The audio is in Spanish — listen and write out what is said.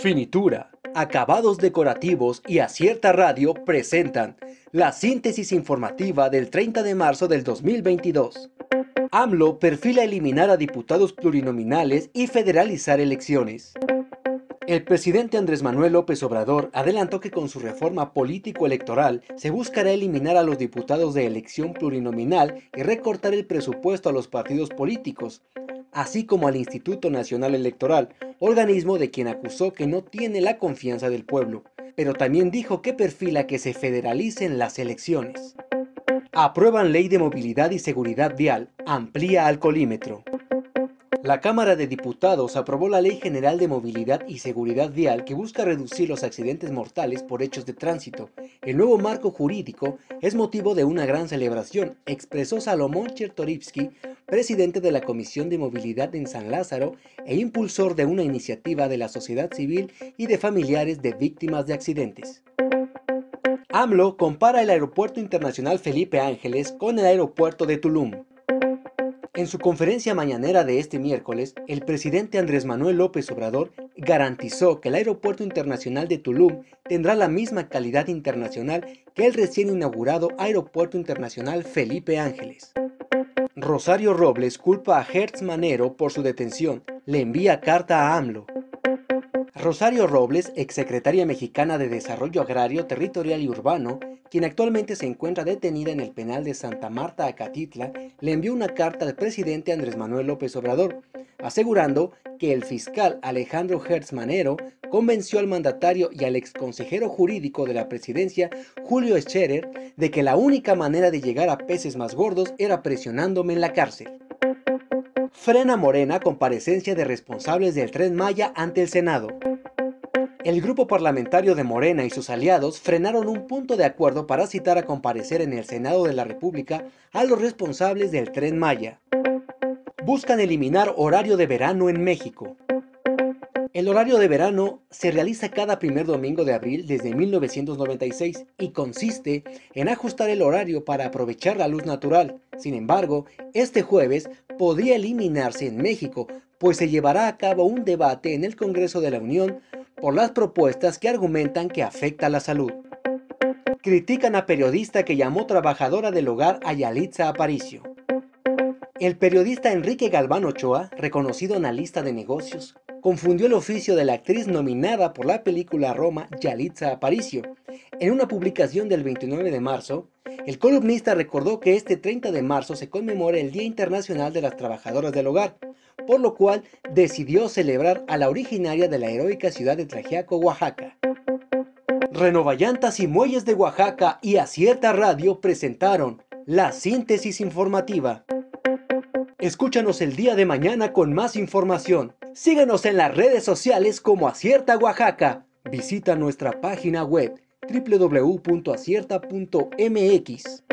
Finitura, acabados decorativos y Acierta Radio presentan la síntesis informativa del 30 de marzo del 2022. AMLO perfila eliminar a diputados plurinominales y federalizar elecciones. El presidente Andrés Manuel López Obrador adelantó que con su reforma político-electoral se buscará eliminar a los diputados de elección plurinominal y recortar el presupuesto a los partidos políticos, así como al Instituto Nacional Electoral, organismo de quien acusó que no tiene la confianza del pueblo, pero también dijo que perfila que se federalicen las elecciones. Aprueban ley de movilidad y seguridad vial, amplía alcoholímetro. La Cámara de Diputados aprobó la Ley General de Movilidad y Seguridad Vial que busca reducir los accidentes mortales por hechos de tránsito. El nuevo marco jurídico es motivo de una gran celebración, expresó Salomón Chertorivsky, presidente de la Comisión de Movilidad en San Lázaro e impulsor de una iniciativa de la sociedad civil y de familiares de víctimas de accidentes. AMLO compara el Aeropuerto Internacional Felipe Ángeles con el aeropuerto de Tulum. En su conferencia mañanera de este miércoles, el presidente Andrés Manuel López Obrador garantizó que el Aeropuerto Internacional de Tulum tendrá la misma calidad internacional que el recién inaugurado Aeropuerto Internacional Felipe Ángeles. Rosario Robles culpa a Hertz Manero por su detención, le envía carta a AMLO. Rosario Robles, exsecretaria mexicana de Desarrollo Agrario, Territorial y Urbano, quien actualmente se encuentra detenida en el penal de Santa Marta, Acatitla, le envió una carta al presidente Andrés Manuel López Obrador, asegurando que el fiscal Alejandro Hertz Manero convenció al mandatario y al exconsejero jurídico de la presidencia, Julio Scherer, de que la única manera de llegar a peces más gordos era presionándome en la cárcel. Frena Morena comparecencia de responsables del tren Maya ante el Senado. El grupo parlamentario de Morena y sus aliados frenaron un punto de acuerdo para citar a comparecer en el Senado de la República a los responsables del tren Maya. Buscan eliminar horario de verano en México. El horario de verano se realiza cada primer domingo de abril desde 1996 y consiste en ajustar el horario para aprovechar la luz natural. Sin embargo, este jueves podría eliminarse en México, pues se llevará a cabo un debate en el Congreso de la Unión por las propuestas que argumentan que afecta a la salud. Critican a periodista que llamó trabajadora del hogar a Yalitza Aparicio. El periodista Enrique Galván Ochoa, reconocido analista de negocios, confundió el oficio de la actriz nominada por la película Roma Yalitza Aparicio. En una publicación del 29 de marzo, el columnista recordó que este 30 de marzo se conmemora el Día Internacional de las Trabajadoras del Hogar, por lo cual decidió celebrar a la originaria de la heroica ciudad de Trajiaco, Oaxaca. Renovallantas y Muelles de Oaxaca y Acierta Radio presentaron la síntesis informativa. Escúchanos el día de mañana con más información. Síguenos en las redes sociales como Acierta Oaxaca. Visita nuestra página web www.acierta.mx.